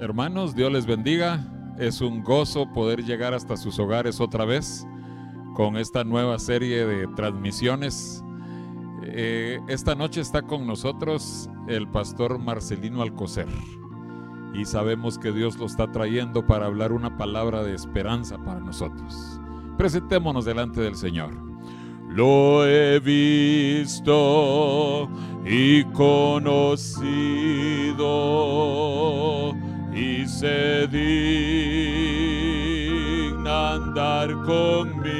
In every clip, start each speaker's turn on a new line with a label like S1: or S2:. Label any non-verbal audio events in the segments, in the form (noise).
S1: Hermanos, Dios les bendiga. Es un gozo poder llegar hasta sus hogares otra vez con esta nueva serie de transmisiones. Eh, esta noche está con nosotros el pastor Marcelino Alcocer y sabemos que Dios lo está trayendo para hablar una palabra de esperanza para nosotros. Presentémonos delante del Señor. Lo he visto y conocido y se digna andar conmigo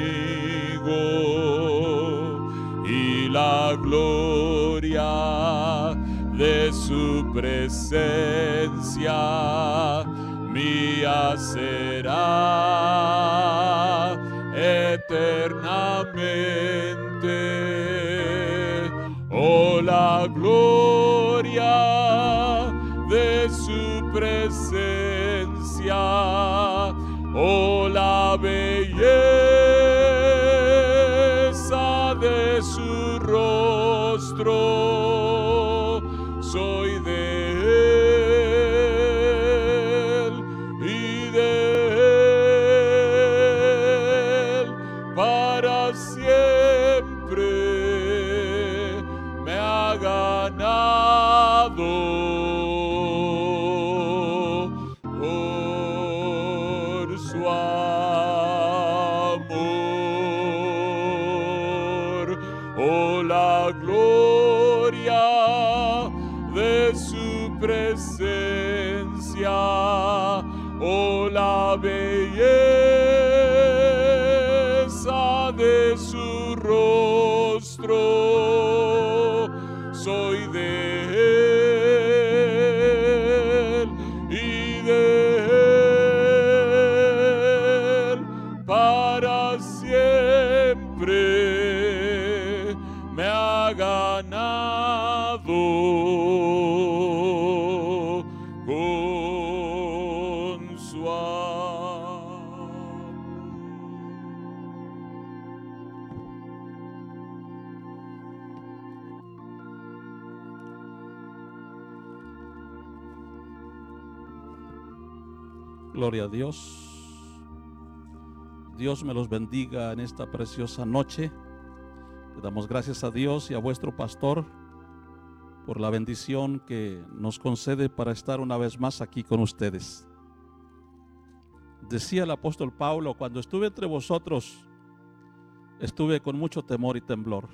S1: y la gloria de su presencia mía será eternamente. Oh, la gloria de su presencia, oh la belleza de su rostro,
S2: A Dios. Dios me los bendiga en esta preciosa noche. Le damos gracias a Dios y a vuestro pastor por la bendición que nos concede para estar una vez más aquí con ustedes. Decía el apóstol Pablo, cuando estuve entre vosotros, estuve con mucho temor y temblor.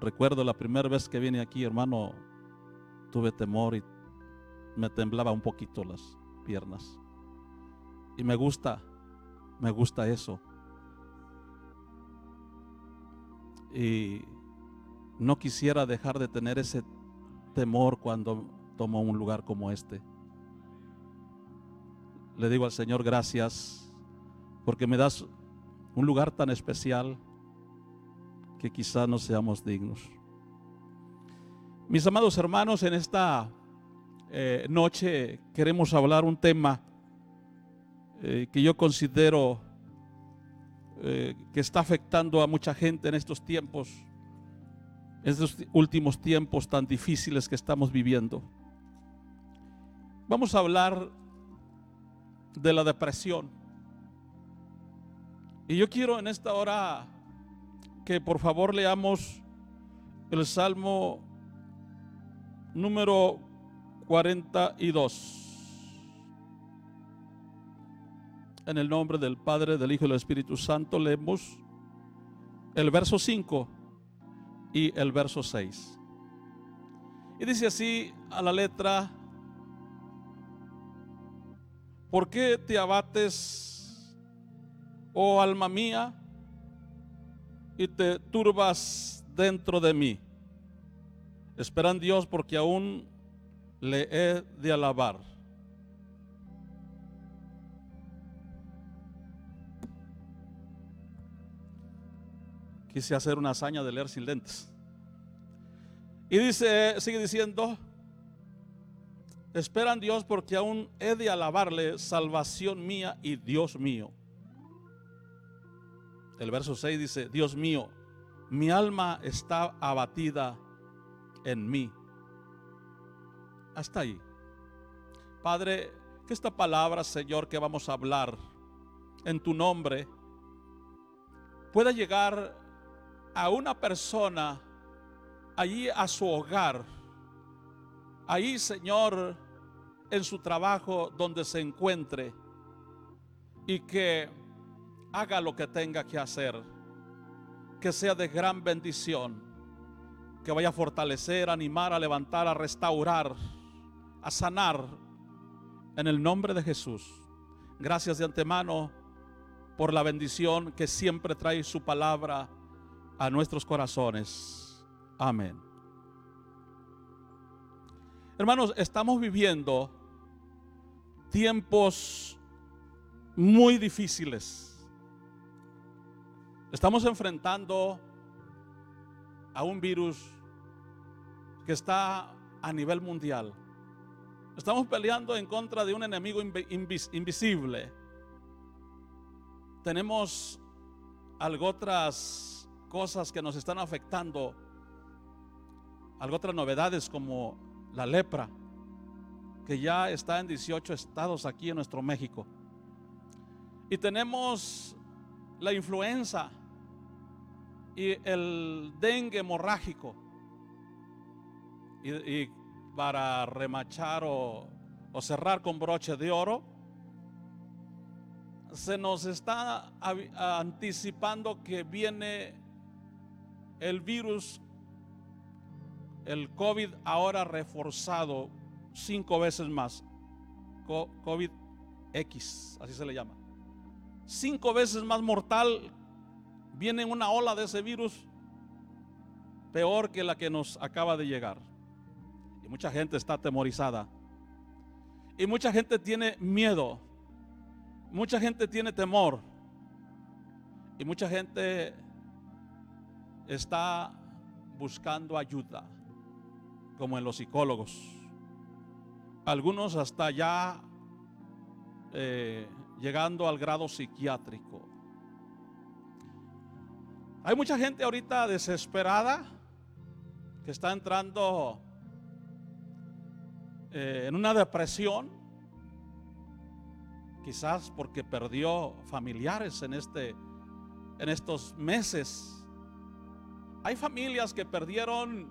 S2: Recuerdo la primera vez que vine aquí, hermano, tuve temor y me temblaba un poquito las piernas. Y me gusta, me gusta eso. Y no quisiera dejar de tener ese temor cuando tomo un lugar como este. Le digo al Señor gracias porque me das un lugar tan especial que quizás no seamos dignos. Mis amados hermanos, en esta eh, noche queremos hablar un tema eh, que yo considero eh, que está afectando a mucha gente en estos tiempos, estos últimos tiempos tan difíciles que estamos viviendo. Vamos a hablar de la depresión. Y yo quiero en esta hora que por favor leamos el Salmo número 42. En el nombre del Padre, del Hijo y del Espíritu Santo leemos el verso 5 y el verso 6. Y dice así a la letra, ¿por qué te abates, oh alma mía, y te turbas dentro de mí? Espera en Dios porque aún le he de alabar. Quise hacer una hazaña de leer sin lentes. Y dice, sigue diciendo, espera en Dios porque aún he de alabarle, salvación mía y Dios mío. El verso 6 dice, Dios mío, mi alma está abatida en mí. Hasta ahí. Padre, que esta palabra, Señor, que vamos a hablar en tu nombre, pueda llegar a una persona allí a su hogar, ahí, Señor, en su trabajo donde se encuentre y que haga lo que tenga que hacer, que sea de gran bendición, que vaya a fortalecer, animar, a levantar, a restaurar, a sanar en el nombre de Jesús. Gracias de antemano por la bendición que siempre trae su palabra a nuestros corazones. Amén. Hermanos, estamos viviendo tiempos muy difíciles. Estamos enfrentando a un virus que está a nivel mundial. Estamos peleando en contra de un enemigo invisible. Tenemos algo otras cosas que nos están afectando, algo otras novedades como la lepra, que ya está en 18 estados aquí en nuestro México. Y tenemos la influenza y el dengue hemorrágico. Y, para remachar o, cerrar con broche de oro, se nos está anticipando que viene el virus, el COVID ahora reforzado cinco veces más. COVID X, así se le llama. Cinco veces más mortal. Viene una ola de ese virus peor que la que nos acaba de llegar. Mucha gente está atemorizada. Y mucha gente tiene miedo. Mucha gente tiene temor. Y mucha gente está buscando ayuda, como en los psicólogos. Algunos hasta ya eh, llegando al grado psiquiátrico. Hay mucha gente ahorita desesperada que está entrando eh, en una depresión, quizás porque perdió familiares en, este, en estos meses. Hay familias que perdieron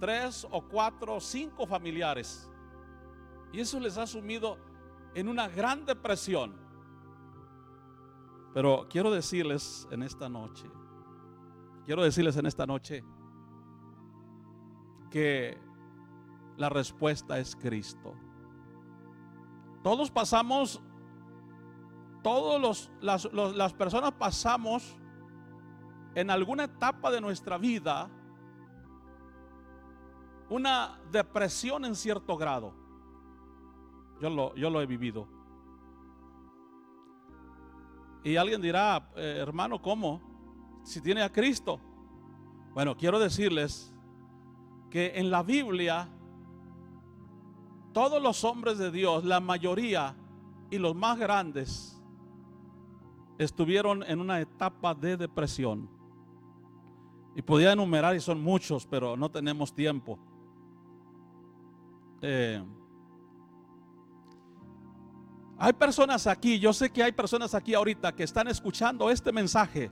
S2: tres o cuatro o cinco familiares y eso les ha sumido en una gran depresión. Pero quiero decirles en esta noche, quiero decirles en esta noche que la respuesta es Cristo. Todos pasamos, todos los, las, las personas pasamos en alguna etapa de nuestra vida una depresión en cierto grado. Yo lo, yo lo he vivido. Y alguien dirá, eh, hermano, ¿cómo? Si tiene a Cristo. Bueno, quiero decirles que en la Biblia todos los hombres de Dios, la mayoría y los más grandes, estuvieron en una etapa de depresión. Y podía enumerar y son muchos, pero no tenemos tiempo. Eh, hay personas aquí, yo sé que hay personas aquí ahorita que están escuchando este mensaje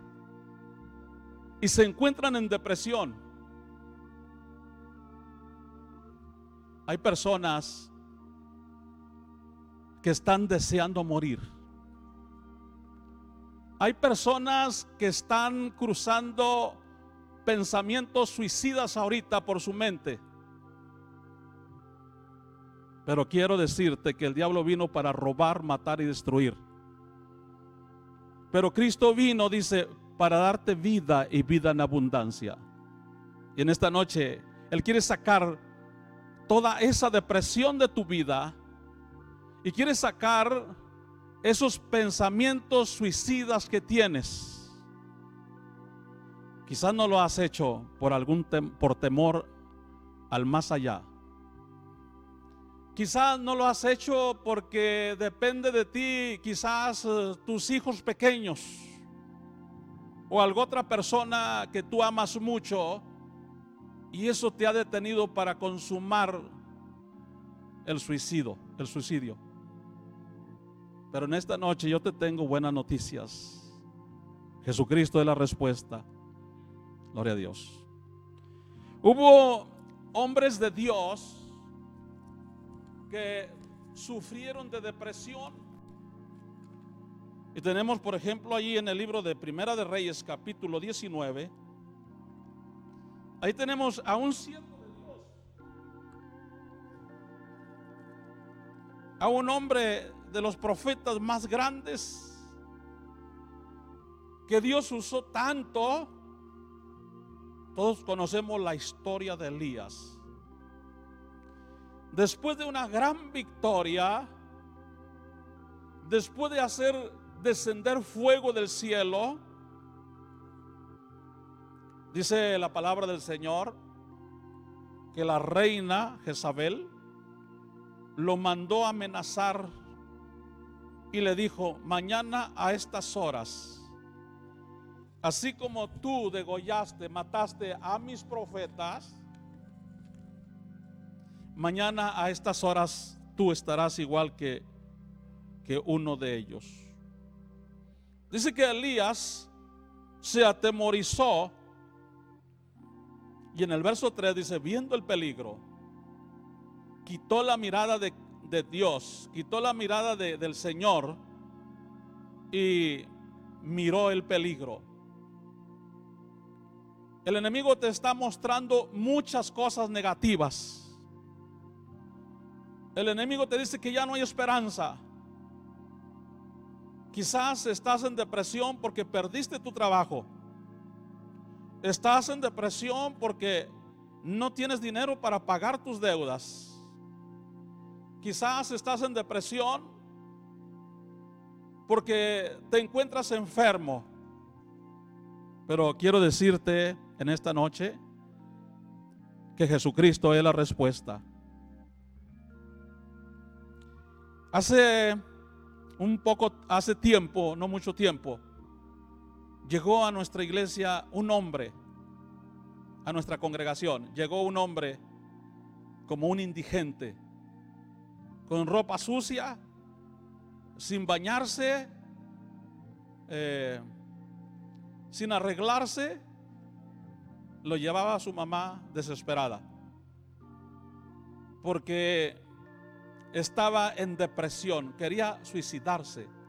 S2: y se encuentran en depresión. Hay personas que están deseando morir. Hay personas que están cruzando pensamientos suicidas ahorita por su mente. Pero quiero decirte que el diablo vino para robar, matar y destruir. Pero Cristo vino, dice, para darte vida y vida en abundancia. Y en esta noche Él quiere sacar toda esa depresión de tu vida y quiere sacar esos pensamientos suicidas que tienes Quizás no lo has hecho por algún por temor al más allá. Quizás no lo has hecho porque depende de ti, quizás eh, tus hijos pequeños o alguna otra persona que tú amas mucho y eso te ha detenido para consumar el suicidio, el suicidio. Pero en esta noche yo te tengo buenas noticias. Jesucristo es la respuesta. Gloria a Dios. Hubo hombres de Dios que sufrieron de depresión. Y tenemos, por ejemplo, allí en el libro de Primera de Reyes, capítulo 19. Ahí tenemos a un siervo de Dios. A un hombre de los profetas más grandes que Dios usó tanto. Todos conocemos la historia de Elías. Después de una gran victoria, después de hacer descender fuego del cielo, dice la palabra del Señor que la reina Jezabel lo mandó a amenazar y le dijo, mañana a estas horas, así como tú degollaste, mataste a mis profetas, mañana a estas horas tú estarás igual que, que uno de ellos. Dice que Elías se atemorizó y en el verso 3 dice, viendo el peligro, quitó la mirada de, Dios, quitó la mirada de, del Señor y miró el peligro. El enemigo te está mostrando muchas cosas negativas. El enemigo te dice que ya no hay esperanza. Quizás estás en depresión porque perdiste tu trabajo. Estás en depresión porque no tienes dinero para pagar tus deudas. Quizás estás en depresión porque te encuentras enfermo. Pero quiero decirte en esta noche que Jesucristo es la respuesta. Hace un poco, hace tiempo, no mucho tiempo, llegó a nuestra iglesia un hombre, a nuestra congregación, llegó un hombre como un indigente, con ropa sucia, sin bañarse, eh, sin arreglarse, lo llevaba a su mamá desesperada, porque estaba en depresión, quería suicidarse.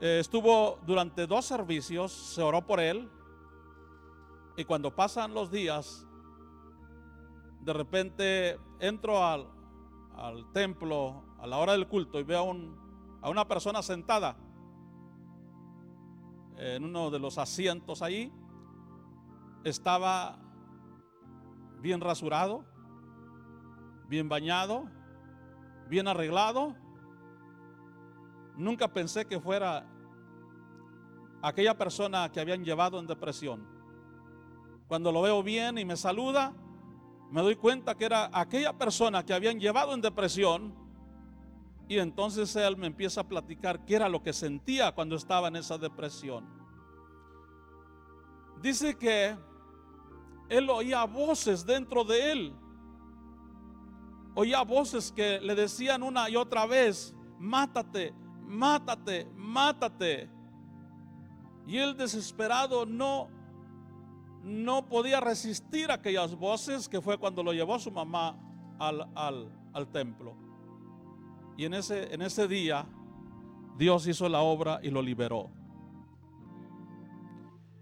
S2: Eh, estuvo durante dos servicios, se oró por él, y cuando pasan los días, de repente entro al, al templo a la hora del culto y veo a, un, a una persona sentada en uno de los asientos ahí. Estaba bien rasurado, bien bañado, bien arreglado. Nunca pensé que fuera aquella persona que habían llevado en depresión. Cuando lo veo bien y me saluda, me doy cuenta que era aquella persona que habían llevado en depresión. Y entonces él me empieza a platicar qué era lo que sentía cuando estaba en esa depresión. Dice que él oía voces dentro de él oía voces que le decían una y otra vez, mátate, mátate, mátate. Y él desesperado no, no podía resistir aquellas voces que fue cuando lo llevó su mamá al, al templo. Y en ese, en ese día Dios hizo la obra y lo liberó.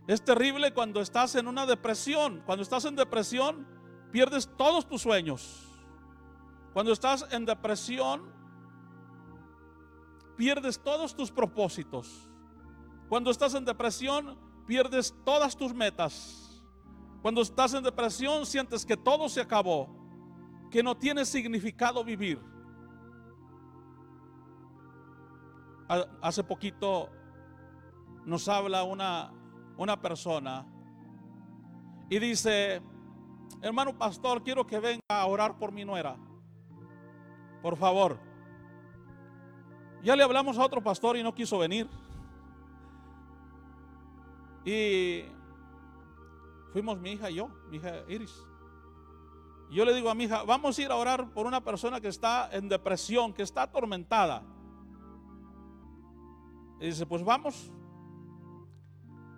S2: Es terrible cuando estás en una depresión. Cuando estás en depresión, pierdes todos tus sueños. Cuando estás en depresión, pierdes todos tus propósitos. Cuando estás en depresión, pierdes todas tus metas. Cuando estás en depresión, sientes que todo se acabó, que no tiene significado vivir. Hace poquito nos habla una, una persona y dice, hermano pastor, quiero que venga a orar por mi nuera. Por favor. Ya le hablamos a otro pastor y no quiso venir. Y fuimos mi hija y yo, mi hija Iris. Yo le digo a mi hija, vamos a ir a orar por una persona que está en depresión, que está atormentada. Y dice, pues vamos.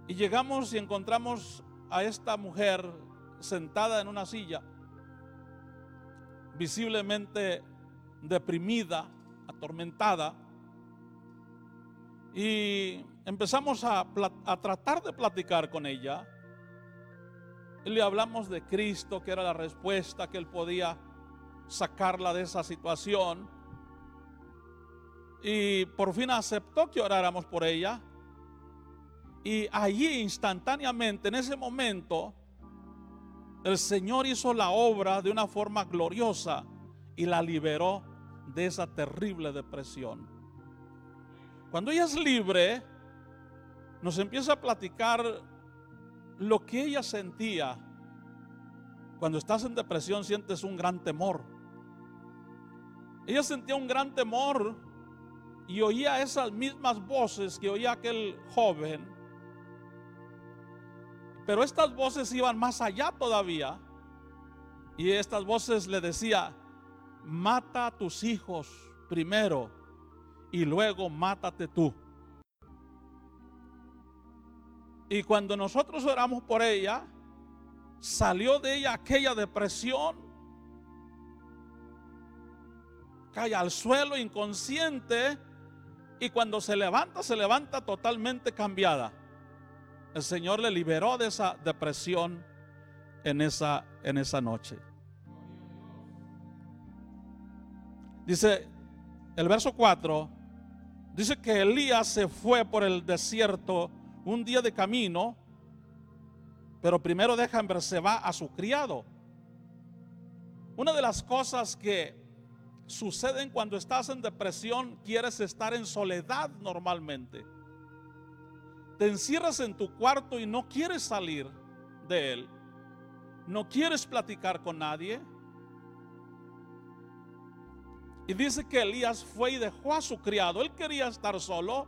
S2: Y llegamos y encontramos a esta mujer sentada en una silla, visiblemente deprimida, atormentada. Y empezamos a, tratar de platicar con ella. Y le hablamos de Cristo, que era la respuesta, que Él podía sacarla de esa situación. Y por fin aceptó que oráramos por ella. Y allí instantáneamente, en ese momento, el Señor hizo la obra de una forma gloriosa y la liberó de esa terrible depresión. Cuando ella es libre, nos empieza a platicar lo que ella sentía. Cuando estás en depresión sientes un gran temor. Ella sentía un gran temor y oía esas mismas voces que oía aquel joven pero estas voces iban más allá todavía. Y estas voces le decía, mata a tus hijos primero y luego mátate tú. Y cuando nosotros oramos por ella, salió de ella aquella depresión, cae al suelo inconsciente y cuando se levanta, se levanta totalmente cambiada el Señor le liberó de esa depresión en esa, en esa noche. Dice el verso 4, dice que Elías se fue por el desierto un día de camino, pero primero deja en Berseba a su criado. Una de las cosas que suceden cuando estás en depresión, quieres estar en soledad normalmente te encierras en tu cuarto y no quieres salir de él, no quieres platicar con nadie. Y dice que Elías fue y dejó a su criado. Él quería estar solo.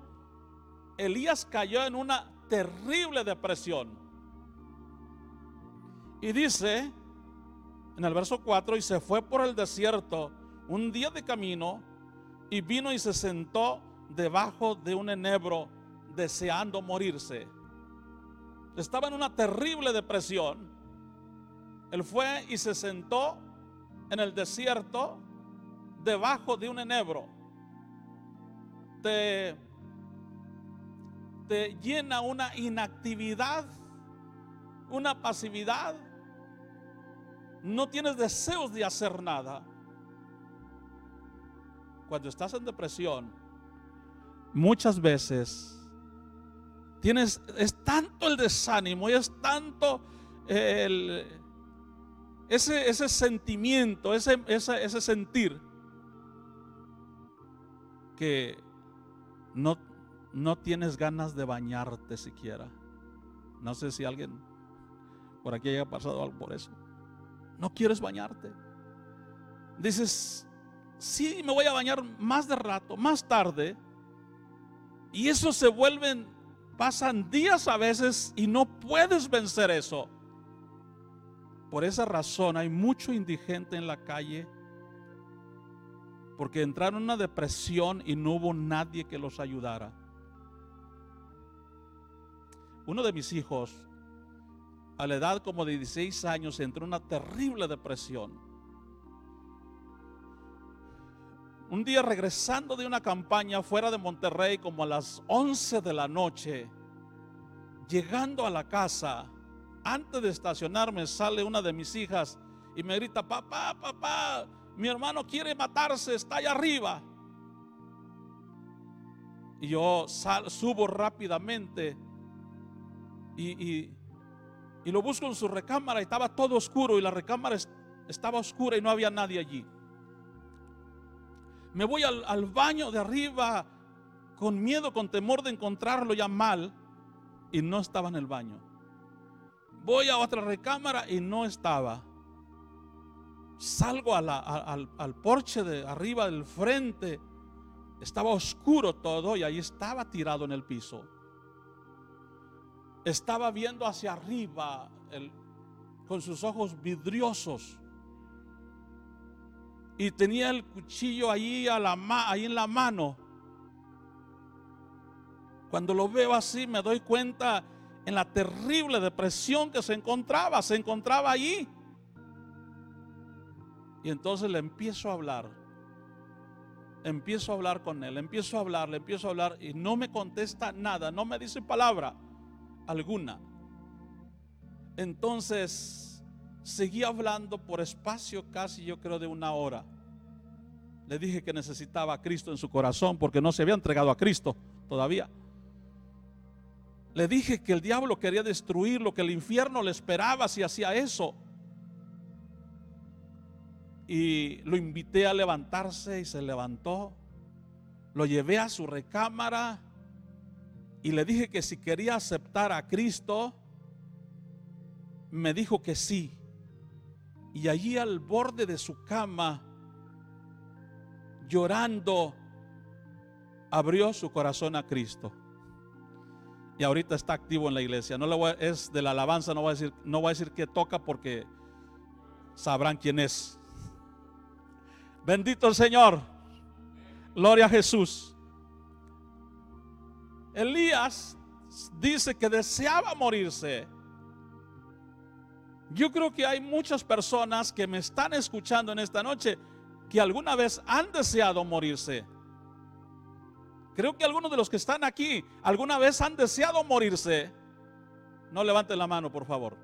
S2: Elías cayó en una terrible depresión. Y dice en el verso 4, y se fue por el desierto un día de camino y vino y se sentó debajo de un enebro deseando morirse. Estaba en una terrible depresión. Él fue y se sentó en el desierto debajo de un enebro. Te, te llena una inactividad, una pasividad. No tienes deseos de hacer nada. Cuando estás en depresión, muchas veces Tienes, es tanto el desánimo y es tanto el, ese, ese sentimiento, ese, ese, ese sentir que no, no tienes ganas de bañarte siquiera. No sé si alguien por aquí haya pasado algo por eso. No quieres bañarte. Dices, sí, me voy a bañar más de rato, más tarde. Y eso se vuelven Pasan días a veces y no puedes vencer eso. Por esa razón hay mucho indigente en la calle porque entraron en una depresión y no hubo nadie que los ayudara. Uno de mis hijos, a la edad como de 16 años, entró en una terrible depresión. Un día regresando de una campaña fuera de Monterrey como a las 11 de la noche, llegando a la casa, antes de estacionarme sale una de mis hijas y me grita, papá, papá, mi hermano quiere matarse, está allá arriba. Y yo subo rápidamente y, y, lo busco en su recámara y estaba todo oscuro y la recámara estaba oscura y no había nadie allí. Me voy al, baño de arriba con miedo, con temor de encontrarlo ya mal y no estaba en el baño. Voy a otra recámara y no estaba. Salgo al, al, porche de arriba del frente. Estaba oscuro todo y ahí estaba tirado en el piso. Estaba viendo hacia arriba con sus ojos vidriosos y tenía el cuchillo ahí, a la ahí en la mano. Cuando lo veo así me doy cuenta en la terrible depresión que se encontraba, se encontraba allí. Y entonces le empiezo a hablar. Empiezo a hablar con él, empiezo a hablar, le empiezo a hablar y no me contesta nada, no me dice palabra alguna. Entonces seguí hablando por espacio casi yo creo de una hora. Le dije que necesitaba a Cristo en su corazón porque no se había entregado a Cristo todavía. Le dije que el diablo quería destruirlo, que el infierno le esperaba si hacía eso. Y lo invité a levantarse y se levantó. Lo llevé a su recámara y le dije que si quería aceptar a Cristo, me dijo que sí. Y allí al borde de su cama, llorando, abrió su corazón a Cristo. Y ahorita está activo en la iglesia. No le es de la alabanza, no voy a decir, no voy a decir que toca porque sabrán quién es. Bendito el Señor. Gloria a Jesús. Elías dice que deseaba morirse. Yo creo que hay muchas personas que me están escuchando en esta noche que alguna vez han deseado morirse. Creo que algunos de los que están aquí alguna vez han deseado morirse. No levanten la mano, por favor.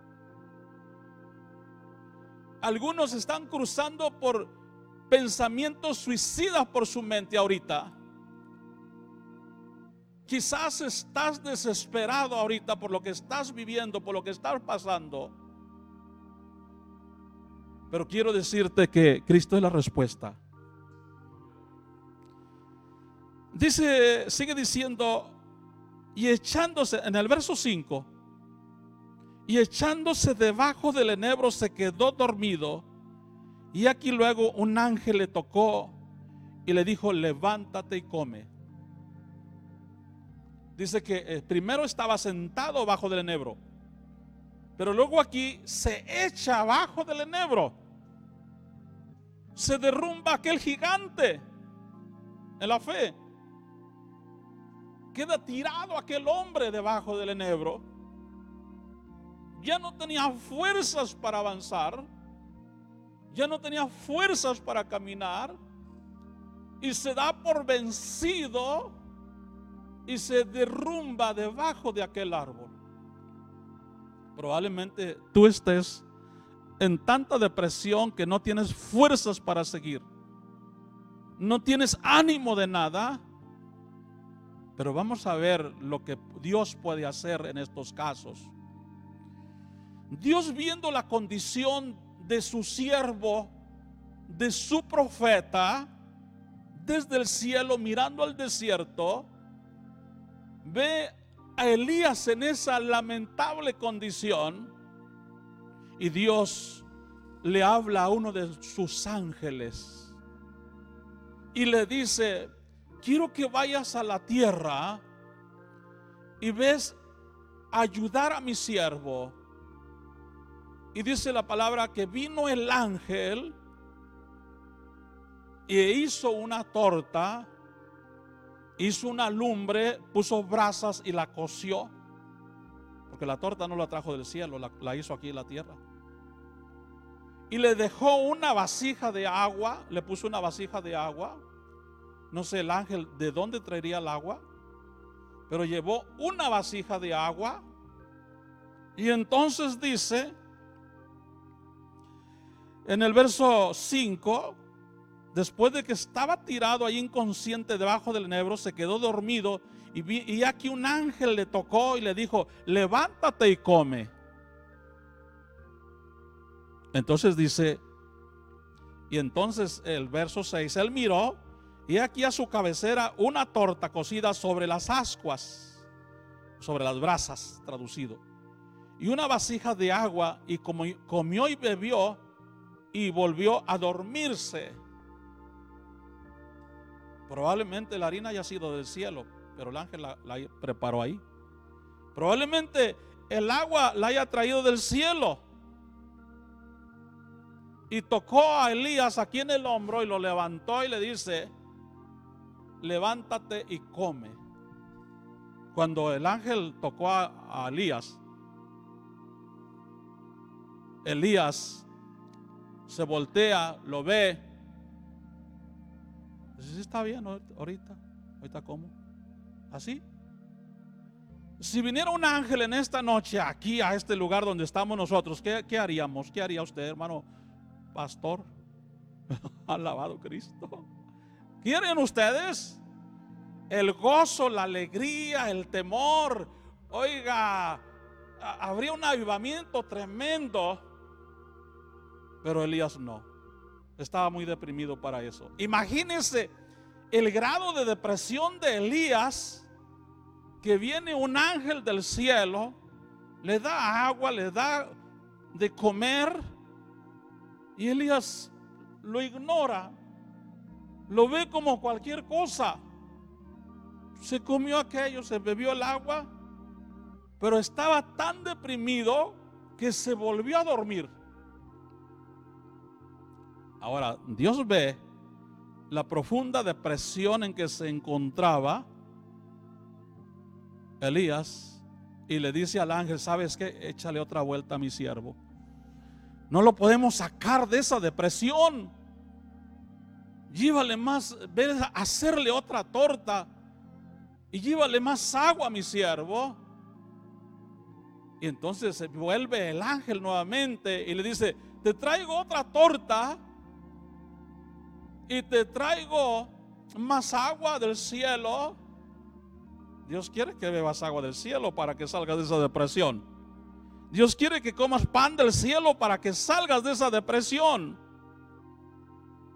S2: Algunos están cruzando por pensamientos suicidas por su mente ahorita. Quizás estás desesperado ahorita por lo que estás viviendo, por lo que estás pasando. Pero quiero decirte que Cristo es la respuesta. Dice, sigue diciendo, y echándose, en el verso 5, y echándose debajo del enebro se quedó dormido y aquí luego un ángel le tocó y le dijo, levántate y come. Dice que eh, primero estaba sentado bajo del enebro, pero luego aquí se echa abajo del enebro. Se derrumba aquel gigante en la fe. Queda tirado aquel hombre debajo del enebro. Ya no tenía fuerzas para avanzar ya no tenía fuerzas para caminar y se da por vencido y se derrumba debajo de aquel árbol. Probablemente tú estés en tanta depresión que no tienes fuerzas para seguir. No tienes ánimo de nada. Pero vamos a ver lo que Dios puede hacer en estos casos. Dios viendo la condición de su siervo, de su profeta, desde el cielo mirando al desierto, ve a Elías en esa lamentable condición y Dios le habla a uno de sus ángeles y le dice, quiero que vayas a la tierra y ves ayudar a mi siervo y dice la palabra que vino el ángel y hizo una torta, hizo una lumbre, puso brasas y la coció. Porque la torta no la trajo del cielo, la, hizo aquí en la tierra. Y le dejó una vasija de agua, le puso una vasija de agua. No sé el ángel de dónde traería el agua, pero llevó una vasija de agua. Y entonces dice en el verso 5, después de que estaba tirado ahí inconsciente debajo del enebro, se quedó dormido y, y aquí un ángel le tocó y le dijo, levántate y come. Entonces dice, y entonces el verso 6, él miró y aquí a su cabecera una torta cocida sobre las ascuas, sobre las brasas, traducido, y una vasija de agua, y como comió y bebió, y volvió a dormirse. Probablemente la harina haya sido del cielo, pero el ángel la, preparó ahí. Probablemente el agua la haya traído del cielo. y tocó a Elías aquí en el hombro y lo levantó y le dice, levántate y come. Cuando el ángel tocó a, Elías, Elías se voltea, lo ve. Dice, está bien ahorita, ahorita como. Así. Si viniera un ángel en esta noche aquí a este lugar donde estamos nosotros, ¿qué, qué haríamos? ¿Qué haría usted, hermano pastor? (laughs) Alabado Cristo. ¿Quieren ustedes? El gozo, la alegría, el temor. Oiga, habría un avivamiento tremendo. Pero Elías no. Estaba muy deprimido para eso. Imagínense el grado de depresión de Elías, que viene un ángel del cielo, le da agua, le da de comer, y Elías lo ignora, lo ve como cualquier cosa. Se comió aquello, se bebió el agua, pero estaba tan deprimido que se volvió a dormir. Ahora, Dios ve la profunda depresión en que se encontraba Elías y le dice al ángel, ¿sabes qué? Échale otra vuelta a mi siervo. No lo podemos sacar de esa depresión. Llévale más, hacerle otra torta y llévale más agua a mi siervo. Y entonces se vuelve el ángel nuevamente y le dice, te traigo otra torta y te traigo más agua del cielo. Dios quiere que bebas agua del cielo para que salgas de esa depresión. Dios quiere que comas pan del cielo para que salgas de esa depresión.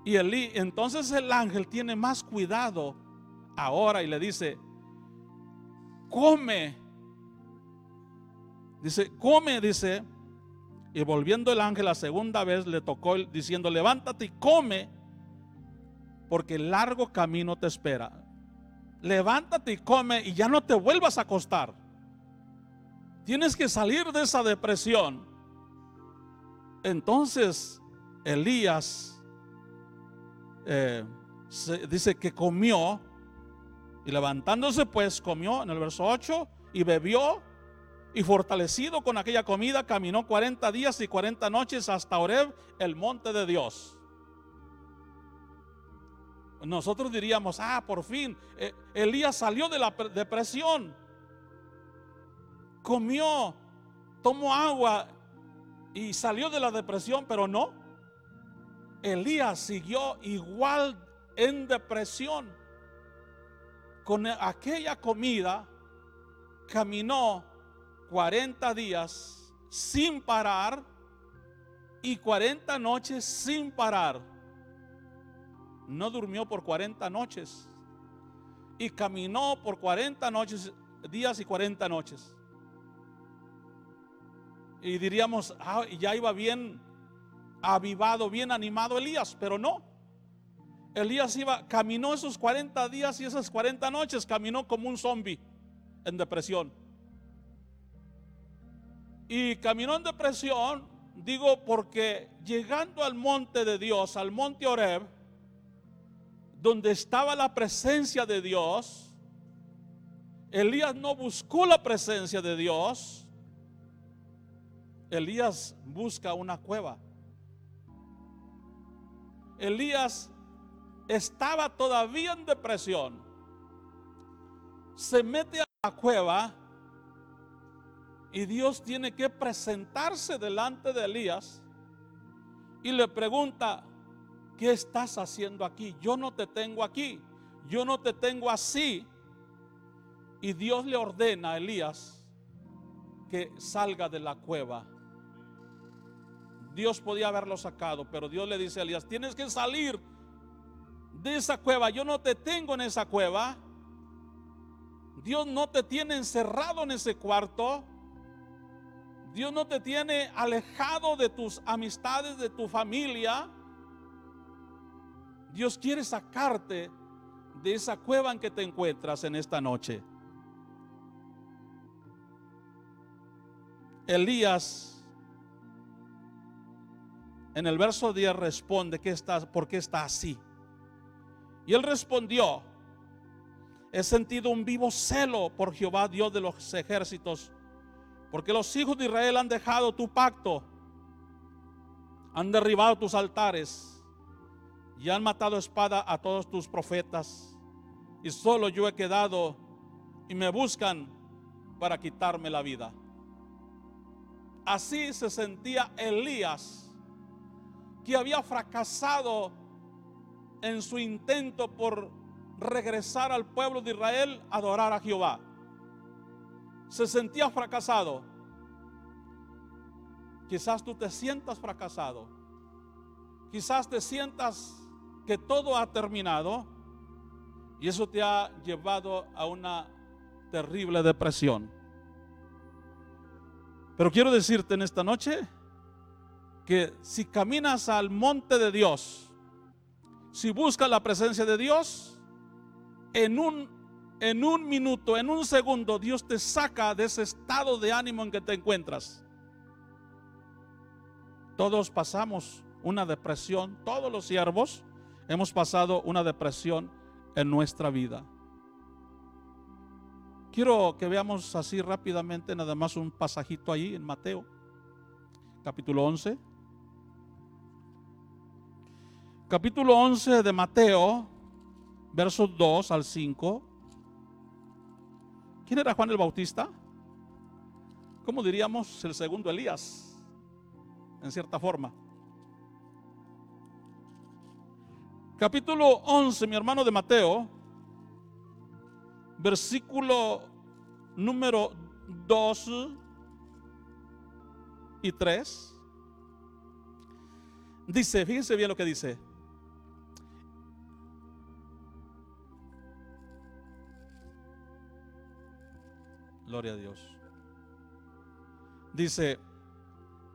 S2: Y entonces el ángel tiene más cuidado ahora y le dice, come. Dice, come, dice. Y volviendo el ángel la segunda vez le tocó diciendo, levántate y come, porque el largo camino te espera. Levántate y come y ya no te vuelvas a acostar. Tienes que salir de esa depresión. Entonces Elías eh, dice que comió y levantándose pues comió en el verso 8 y bebió y fortalecido con aquella comida caminó 40 días y 40 noches hasta Oreb, el monte de Dios. Nosotros diríamos, ah, por fin, eh, Elías salió de la depresión comió, tomó agua y salió de la depresión, pero no. Elías siguió igual en depresión. Con aquella comida caminó 40 días sin parar y 40 noches sin parar. No durmió por 40 noches y caminó por 40 noches, días y 40 noches y diríamos, ah, ya iba bien avivado, bien animado Elías, pero no. Elías iba, caminó esos 40 días y esas 40 noches, caminó como un zombie en depresión. Y caminó en depresión, digo, porque llegando al monte de Dios, al monte Oreb, donde estaba la presencia de Dios, Elías no buscó la presencia de Dios, Elías busca una cueva. Elías estaba todavía en depresión. Se mete a la cueva y Dios tiene que presentarse delante de Elías y le pregunta, ¿qué estás haciendo aquí? Yo no te tengo aquí, yo no te tengo así. Y Dios le ordena a Elías que salga de la cueva. Dios podía haberlo sacado, pero Dios le dice a Elías, tienes que salir de esa cueva. Yo no te tengo en esa cueva. Dios no te tiene encerrado en ese cuarto. Dios no te tiene alejado de tus amistades, de tu familia. Dios quiere sacarte de esa cueva en que te encuentras en esta noche. Elías en el verso 10 responde que está, por qué está así. Y él respondió, he sentido un vivo celo por Jehová, Dios de los ejércitos, porque los hijos de Israel han dejado tu pacto, han derribado tus altares y han matado espada a todos tus profetas. Y solo yo he quedado y me buscan para quitarme la vida. Así se sentía Elías, que había fracasado en su intento por regresar al pueblo de Israel a adorar a Jehová. Se sentía fracasado. Quizás tú te sientas fracasado. Quizás te sientas que todo ha terminado y eso te ha llevado a una terrible depresión. Pero quiero decirte en esta noche que si caminas al monte de Dios, si buscas la presencia de Dios, en un, en un minuto, en un segundo, Dios te saca de ese estado de ánimo en que te encuentras. Todos pasamos una depresión, todos los siervos hemos pasado una depresión en nuestra vida. Quiero que veamos así rápidamente nada más un pasajito ahí en Mateo, capítulo 11. Capítulo 11 de Mateo, versos 2 al 5. ¿Quién era Juan el Bautista? ¿Cómo diríamos el segundo Elías? En cierta forma. Capítulo 11, mi hermano de Mateo, versículo número 2 y 3. Dice, fíjense bien lo que dice. Gloria a Dios. Dice,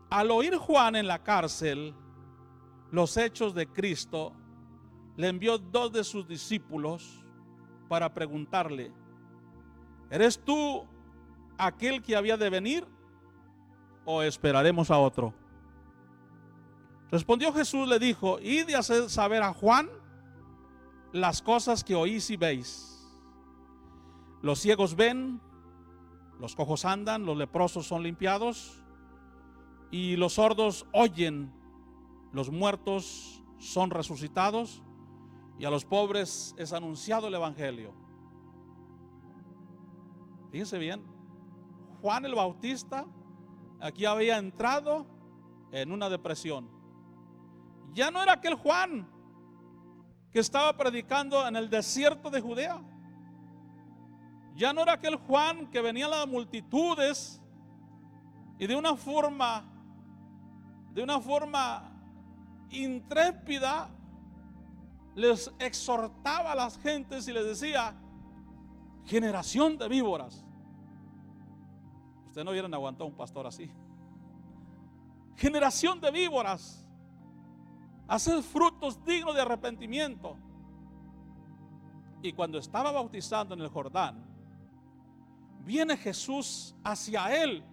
S2: al oír Juan en la cárcel los hechos de Cristo, le envió dos de sus discípulos para preguntarle, ¿eres tú aquel que había de venir o esperaremos a otro? Respondió Jesús, le dijo, id de hacer saber a Juan las cosas que oís y veis. Los ciegos ven, los cojos andan, los leprosos son limpiados y los sordos oyen, los muertos son resucitados y a los pobres es anunciado el Evangelio. Fíjense bien, Juan el Bautista aquí había entrado en una depresión. Ya no era aquel Juan que estaba predicando en el desierto de Judea. Ya no era aquel Juan que venía a las multitudes y de una forma, de una forma intrépida, les exhortaba a las gentes y les decía, generación de víboras. Ustedes no hubieran aguantado un pastor así. Generación de víboras. Haced frutos dignos de arrepentimiento. Y cuando estaba bautizando en el Jordán, viene Jesús hacia él.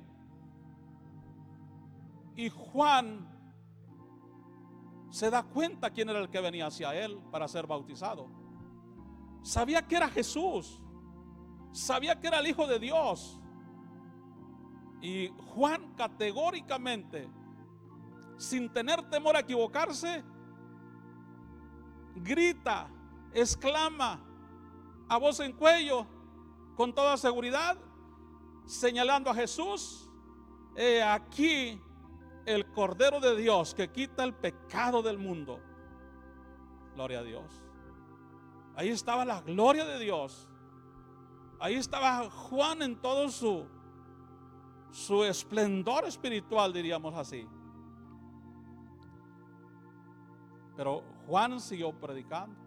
S2: Y Juan se da cuenta quién era el que venía hacia él para ser bautizado. Sabía que era Jesús. Sabía que era el Hijo de Dios. Y Juan categóricamente, sin tener temor a equivocarse, grita, exclama a voz en cuello, con toda seguridad, señalando a Jesús, aquí el Cordero de Dios que quita el pecado del mundo. Gloria a Dios. Ahí estaba la gloria de Dios. Ahí estaba Juan en todo su, su esplendor espiritual, diríamos así. Pero Juan siguió predicando.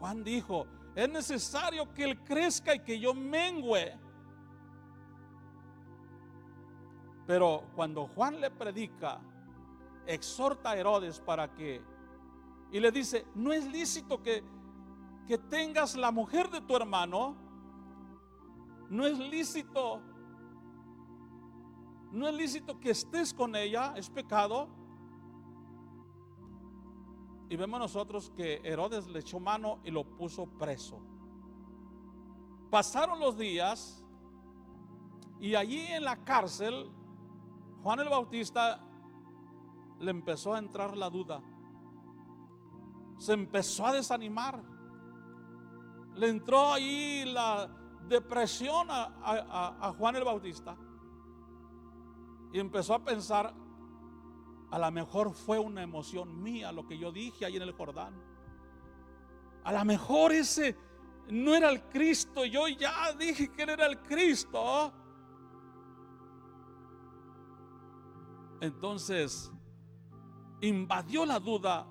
S2: Juan dijo, es necesario que Él crezca y que yo mengüe. Pero cuando Juan le predica, exhorta a Herodes para que, y le dice, no es lícito que, que tengas la mujer de tu hermano, no es lícito, no es lícito que estés con ella, es pecado. Y vemos nosotros que Herodes le echó mano y lo puso preso. Pasaron los días y allí en la cárcel Juan el Bautista le empezó a entrar la duda. Se empezó a desanimar. Le entró ahí la depresión a, Juan el Bautista. Y empezó a pensar, a lo mejor fue una emoción mía lo que yo dije ahí en el Jordán. A lo mejor ese no era el Cristo. Yo ya dije que él era el Cristo. Entonces invadió la duda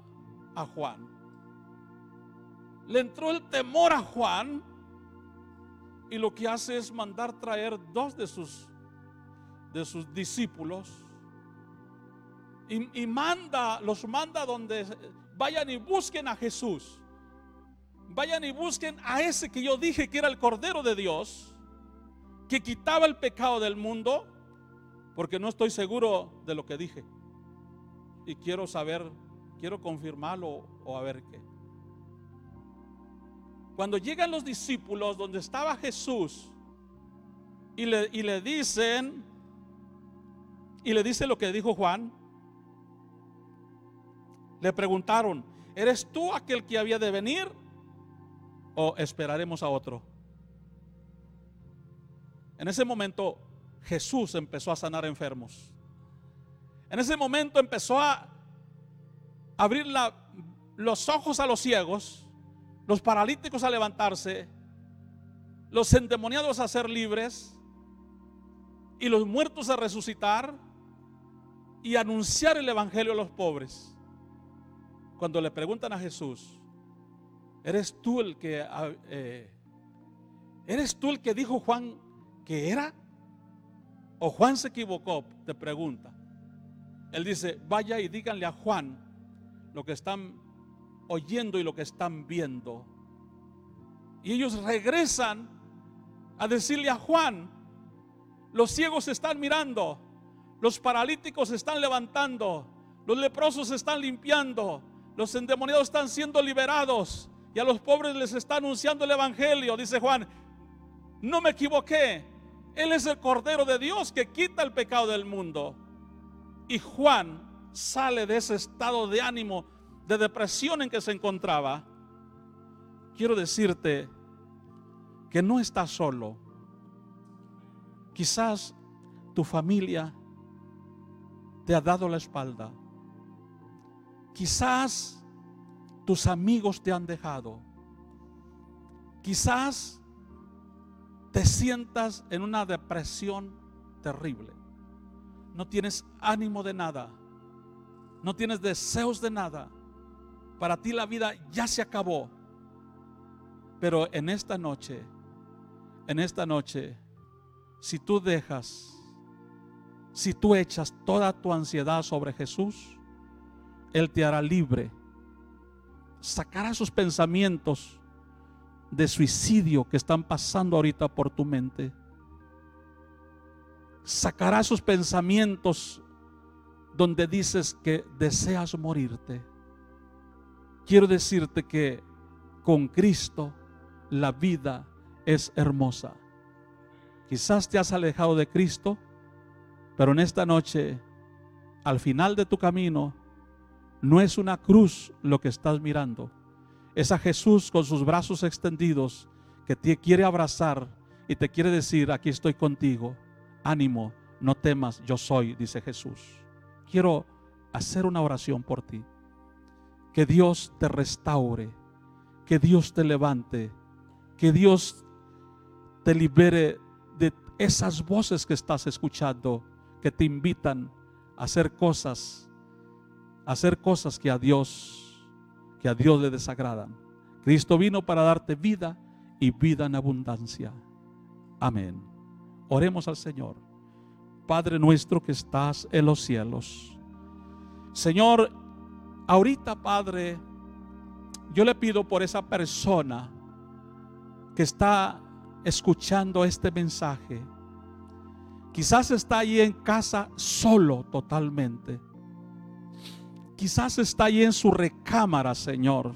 S2: a Juan. Le entró el temor a Juan y lo que hace es mandar traer dos de sus de sus discípulos y, manda, los manda donde vayan y busquen a Jesús. Vayan y busquen a ese que yo dije que era el Cordero de Dios, que quitaba el pecado del mundo, porque no estoy seguro de lo que dije. Y quiero saber, quiero confirmarlo o a ver qué. Cuando llegan los discípulos donde estaba Jesús y le, y le dicen, y le dice lo que dijo Juan, le preguntaron, ¿eres tú aquel que había de venir o esperaremos a otro? En ese momento Jesús empezó a sanar enfermos. En ese momento empezó a abrir los ojos a los ciegos, los paralíticos a levantarse, los endemoniados a ser libres y los muertos a resucitar y anunciar el evangelio a los pobres cuando le preguntan a Jesús, ¿eres tú el que, eh, eres tú el que dijo Juan que era? ¿O Juan se equivocó? Te pregunta. Él dice, vaya y díganle a Juan lo que están oyendo y lo que están viendo. Y ellos regresan a decirle a Juan, los ciegos están mirando, los paralíticos se están levantando, los leprosos se están limpiando, los endemoniados están siendo liberados y a los pobres les está anunciando el Evangelio. Dice Juan, no me equivoqué. Él es el Cordero de Dios que quita el pecado del mundo. Y Juan sale de ese estado de ánimo, de depresión en que se encontraba. Quiero decirte que no estás solo. Quizás tu familia te ha dado la espalda. Quizás tus amigos te han dejado. Quizás te sientas en una depresión terrible. No tienes ánimo de nada. No tienes deseos de nada. Para ti la vida ya se acabó. Pero en esta noche, en esta noche, si tú dejas, si tú echas toda tu ansiedad sobre Jesús, él te hará libre. Sacará esos pensamientos de suicidio que están pasando ahorita por tu mente. Sacará esos pensamientos donde dices que deseas morirte. Quiero decirte que con Cristo la vida es hermosa. Quizás te has alejado de Cristo, pero en esta noche, al final de tu camino, no es una cruz lo que estás mirando. Es a Jesús con sus brazos extendidos que te quiere abrazar y te quiere decir, aquí estoy contigo. Ánimo, no temas, yo soy, dice Jesús. Quiero hacer una oración por ti. Que Dios te restaure, que Dios te levante, que Dios te libere de esas voces que estás escuchando que te invitan a hacer cosas hacer cosas que a Dios, que a Dios le desagradan. Cristo vino para darte vida y vida en abundancia. Amén. Oremos al Señor. Padre nuestro que estás en los cielos. Señor, ahorita Padre, yo le pido por esa persona que está escuchando este mensaje. Quizás está ahí en casa solo totalmente quizás está ahí en su recámara, Señor.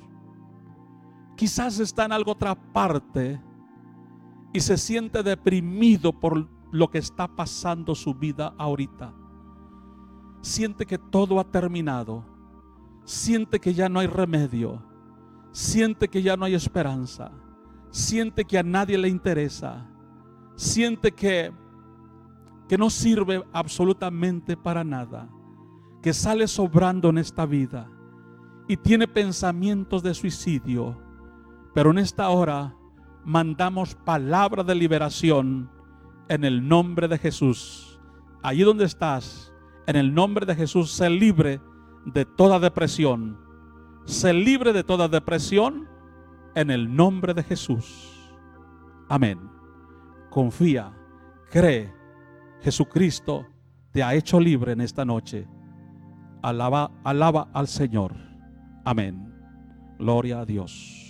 S2: Quizás está en alguna otra parte y se siente deprimido por lo que está pasando su vida ahorita. Siente que todo ha terminado. Siente que ya no hay remedio. Siente que ya no hay esperanza. Siente que a nadie le interesa. Siente que que no sirve absolutamente para nada, que sale sobrando en esta vida y tiene pensamientos de suicidio. Pero en esta hora mandamos palabra de liberación en el nombre de Jesús. Allí donde estás, en el nombre de Jesús, sé libre de toda depresión. Sé libre de toda depresión en el nombre de Jesús. Amén. Confía, cree. Jesucristo te ha hecho libre en esta noche. Alaba, alaba al Señor. Amén. Gloria a Dios.